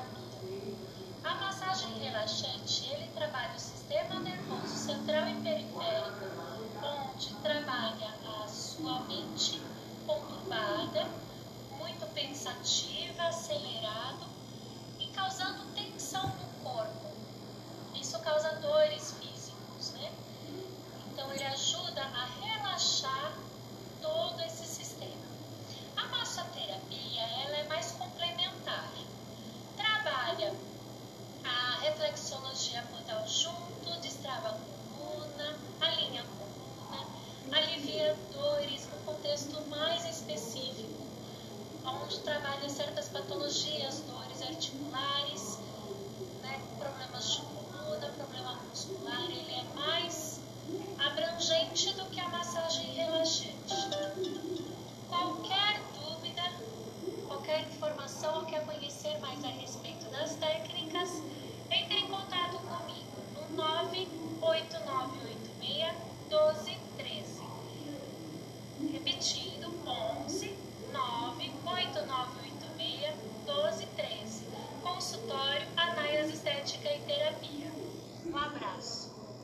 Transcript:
terapia. A massagem relaxante, ele trabalha o sistema nervoso central e periférico, onde trabalha a sua mente conturbada, muito pensativa, acelerado e causando tensão no corpo. Isso causa dores físicas, né? Então ele ajuda a dores no contexto mais específico, onde trabalha certas patologias, dores articulares, Abraço.